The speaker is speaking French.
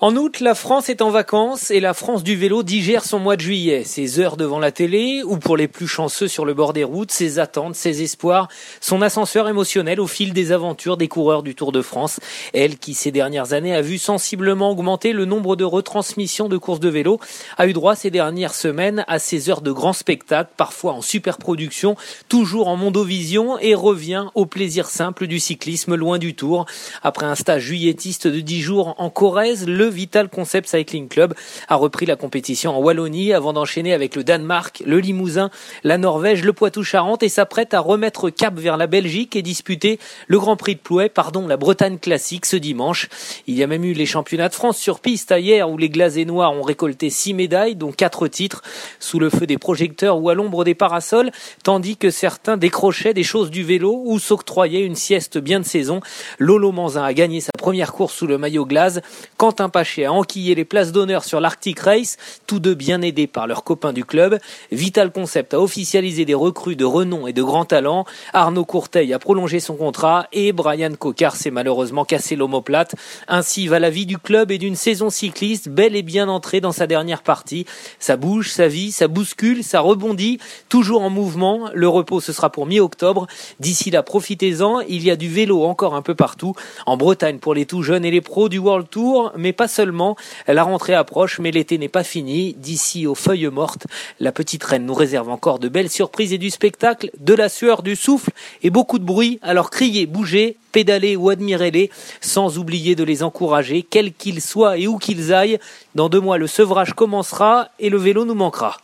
En août, la France est en vacances et la France du vélo digère son mois de juillet. Ses heures devant la télé ou pour les plus chanceux sur le bord des routes, ses attentes, ses espoirs, son ascenseur émotionnel au fil des aventures des coureurs du Tour de France. Elle qui ces dernières années a vu sensiblement augmenter le nombre de retransmissions de courses de vélo, a eu droit ces dernières semaines à ses heures de grands spectacles, parfois en superproduction, toujours en mondovision et revient au plaisir simple du cyclisme loin du Tour. Après un stage juillettiste de 10 jours en Corrèze, le Vital Concept Cycling Club a repris la compétition en Wallonie avant d'enchaîner avec le Danemark, le Limousin, la Norvège, le Poitou-Charentes et s'apprête à remettre cap vers la Belgique et disputer le Grand Prix de Plouay, pardon, la Bretagne classique ce dimanche. Il y a même eu les championnats de France sur piste hier où les glazés noirs ont récolté six médailles, dont quatre titres, sous le feu des projecteurs ou à l'ombre des parasols, tandis que certains décrochaient des choses du vélo ou s'octroyaient une sieste bien de saison. Lolo Manzin a gagné sa première course sous le maillot glace. Quentin A enquillé les places d'honneur sur l'Arctic Race, tous deux bien aidés par leurs copains du club. Vital Concept a officialisé des recrues de renom et de grand talent. Arnaud Courteil a prolongé son contrat et Brian Cocard s'est malheureusement cassé l'omoplate. Ainsi va la vie du club et d'une saison cycliste belle et bien entrée dans sa dernière partie. Ça bouge, ça vit, ça bouscule, ça rebondit, toujours en mouvement. Le repos ce sera pour mi-octobre. D'ici là, profitez-en. Il y a du vélo encore un peu partout. En Bretagne pour les tout jeunes et les pros du World Tour, mais seulement. La rentrée approche, mais l'été n'est pas fini. D'ici aux feuilles mortes, la petite reine nous réserve encore de belles surprises et du spectacle, de la sueur, du souffle et beaucoup de bruit. Alors criez, bougez, pédalez ou admirez-les, sans oublier de les encourager, quels qu'ils soient et où qu'ils aillent. Dans deux mois, le sevrage commencera et le vélo nous manquera.